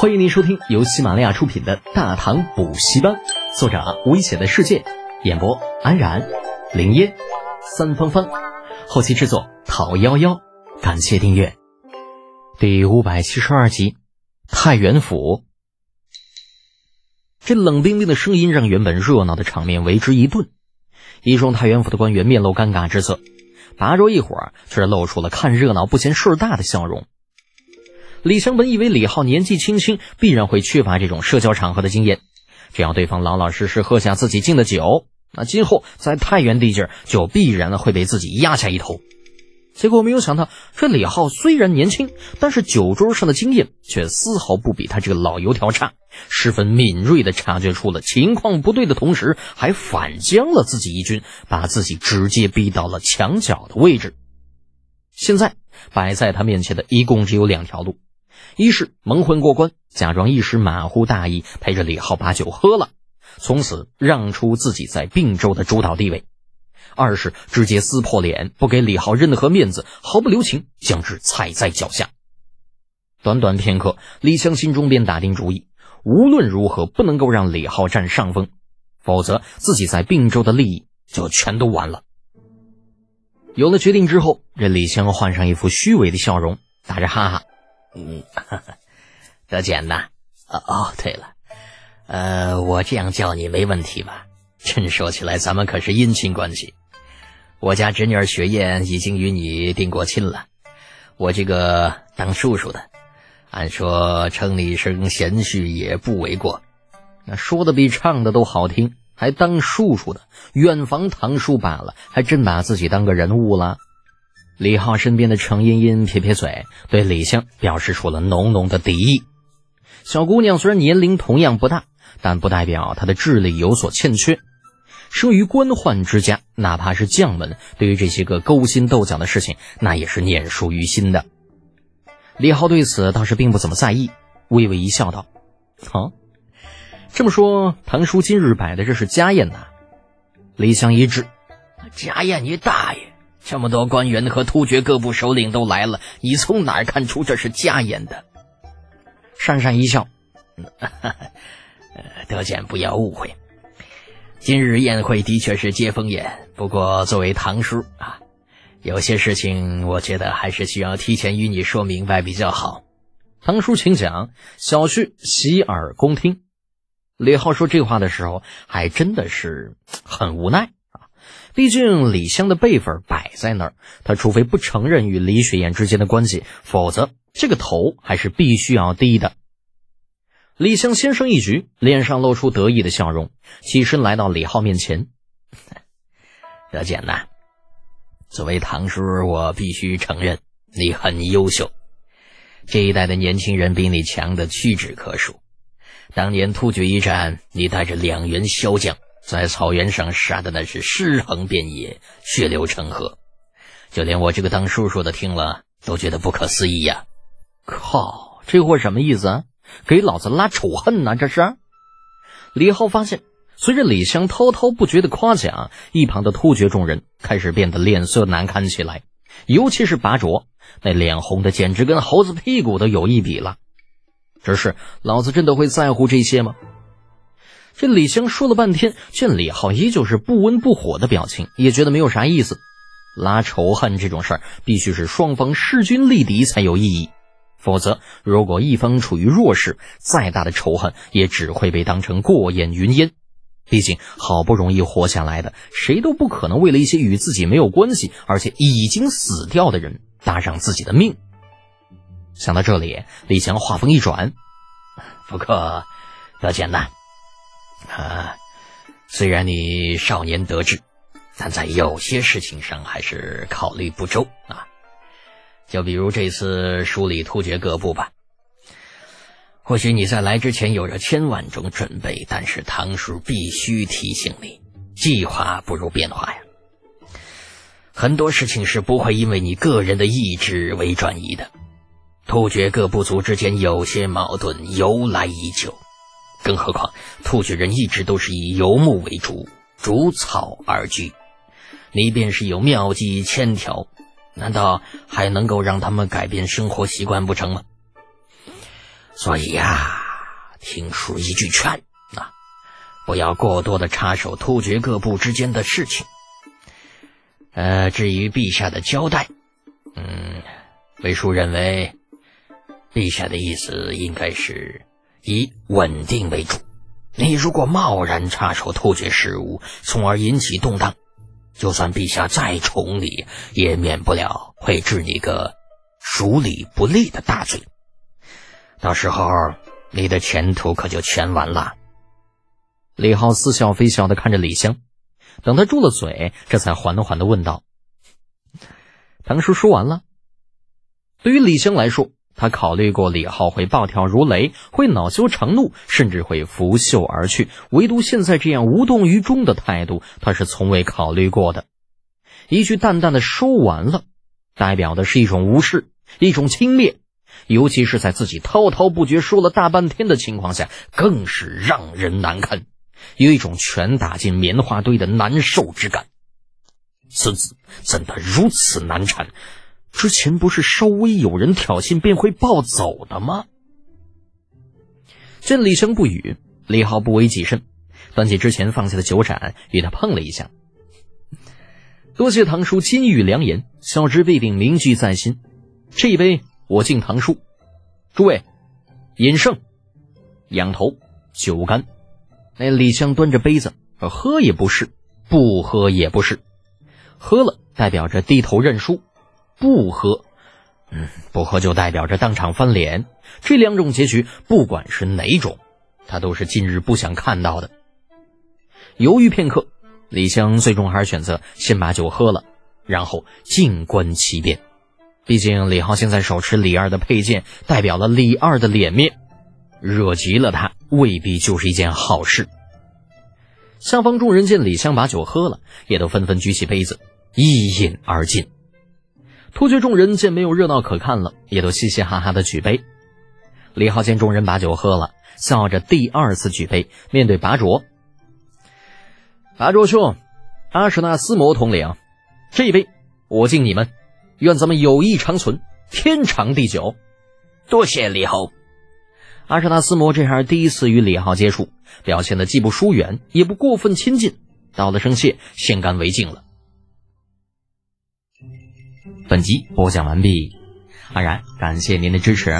欢迎您收听由喜马拉雅出品的《大唐补习班》，作者危险的世界，演播安然、林烟、三芳芳，后期制作陶幺幺。感谢订阅。第五百七十二集，太原府。这冷冰冰的声音让原本热闹的场面为之一顿，一众太原府的官员面露尴尬之色，拔着一伙却露出了看热闹不嫌事儿大的笑容。李湘本以为李浩年纪轻轻，必然会缺乏这种社交场合的经验，只要对方老老实实喝下自己敬的酒，那今后在太原地界就必然会被自己压下一头。结果没有想到，这李浩虽然年轻，但是酒桌上的经验却丝毫不比他这个老油条差，十分敏锐地察觉出了情况不对的同时，还反将了自己一军，把自己直接逼到了墙角的位置。现在摆在他面前的一共只有两条路。一是蒙混过关，假装一时马虎大意，陪着李浩把酒喝了，从此让出自己在并州的主导地位；二是直接撕破脸，不给李浩任何面子，毫不留情将之踩在脚下。短短片刻，李湘心中便打定主意，无论如何不能够让李浩占上风，否则自己在并州的利益就全都完了。有了决定之后，这李湘换上一副虚伪的笑容，打着哈哈。嗯，德简呐，哦哦，对了，呃，我这样叫你没问题吧？真说起来，咱们可是姻亲关系。我家侄女儿雪雁已经与你定过亲了，我这个当叔叔的，按说称你一声贤婿也不为过。那说的比唱的都好听，还当叔叔的，远房堂叔罢了，还真把自己当个人物了。李浩身边的程茵茵撇撇嘴，对李湘表示出了浓浓的敌意。小姑娘虽然年龄同样不大，但不代表她的智力有所欠缺。生于官宦之家，哪怕是将门，对于这些个勾心斗角的事情，那也是念书于心的。李浩对此倒是并不怎么在意，微微一笑，道：“啊，这么说，堂叔今日摆的这是家宴呐？”李湘一滞：“家宴你大爷！”这么多官员和突厥各部首领都来了，你从哪儿看出这是家宴的？讪讪一笑，德简不要误会，今日宴会的确是接风宴。不过作为堂叔啊，有些事情我觉得还是需要提前与你说明白比较好。堂叔请讲，小婿洗耳恭听。李浩说这话的时候，还真的是很无奈。毕竟李湘的辈分摆在那儿，他除非不承认与李雪燕之间的关系，否则这个头还是必须要低的。李湘先生一局，脸上露出得意的笑容，起身来到李浩面前：“ 德简呐，作为堂叔，我必须承认你很优秀。这一代的年轻人比你强的屈指可数。当年突厥一战，你带着两员骁将。”在草原上杀的那是尸横遍野，血流成河，就连我这个当叔叔的听了都觉得不可思议呀！靠，这货什么意思啊？给老子拉仇恨呢？这是？李浩发现，随着李湘滔滔不绝的夸奖，一旁的突厥众人开始变得脸色难看起来，尤其是拔卓，那脸红的简直跟猴子屁股都有一比了。只是老子真的会在乎这些吗？这李湘说了半天，见李浩依旧是不温不火的表情，也觉得没有啥意思。拉仇恨这种事儿，必须是双方势均力敌才有意义，否则如果一方处于弱势，再大的仇恨也只会被当成过眼云烟。毕竟好不容易活下来的，谁都不可能为了一些与自己没有关系，而且已经死掉的人搭上自己的命。想到这里，李强话锋一转：“不过，要简单。”啊，虽然你少年得志，但在有些事情上还是考虑不周啊。就比如这次梳理突厥各部吧。或许你在来之前有着千万种准备，但是唐叔必须提醒你：计划不如变化呀。很多事情是不会因为你个人的意志为转移的。突厥各部族之间有些矛盾由来已久。更何况，突厥人一直都是以游牧为主，逐草而居。你便是有妙计千条，难道还能够让他们改变生活习惯不成吗？所以呀，听叔一句劝啊，不要过多的插手突厥各部之间的事情。呃，至于陛下的交代，嗯，为叔认为，陛下的意思应该是以稳定为主。你如果贸然插手突厥事务，从而引起动荡，就算陛下再宠你，也免不了会治你个属理不利的大罪。到时候，你的前途可就全完了。李浩似笑非笑的看着李湘，等他住了嘴，这才缓缓的问道：“唐叔说完了。”对于李湘来说，他考虑过李浩会暴跳如雷，会恼羞成怒，甚至会拂袖而去。唯独现在这样无动于衷的态度，他是从未考虑过的。一句淡淡的“说完了”，代表的是一种无视，一种轻蔑。尤其是在自己滔滔不绝说了大半天的情况下，更是让人难堪，有一种拳打进棉花堆的难受之感。此子怎的如此难缠？之前不是稍微有人挑衅便会暴走的吗？见李生不语，李浩不为己甚，端起之前放下的酒盏，与他碰了一下。多谢堂叔金玉良言，小侄必定铭记在心。这一杯。我敬堂叔，诸位，饮胜，仰头，酒干。那李湘端着杯子，喝也不是，不喝也不是。喝了代表着低头认输，不喝，嗯，不喝就代表着当场翻脸。这两种结局，不管是哪种，他都是今日不想看到的。犹豫片刻，李湘最终还是选择先把酒喝了，然后静观其变。毕竟李浩现在手持李二的佩剑，代表了李二的脸面，惹急了他未必就是一件好事。下方众人见李湘把酒喝了，也都纷纷举起杯子一饮而尽。突厥众人见没有热闹可看了，也都嘻嘻哈哈的举杯。李浩见众人把酒喝了，笑着第二次举杯，面对拔卓：“拔卓兄，阿史那斯摩统领，这一杯我敬你们。”愿咱们友谊长存，天长地久。多谢李侯。阿什纳斯摩这还是第一次与李浩接触，表现的既不疏远，也不过分亲近，道了声谢，先干为敬了。本集播讲完毕，安然感谢您的支持。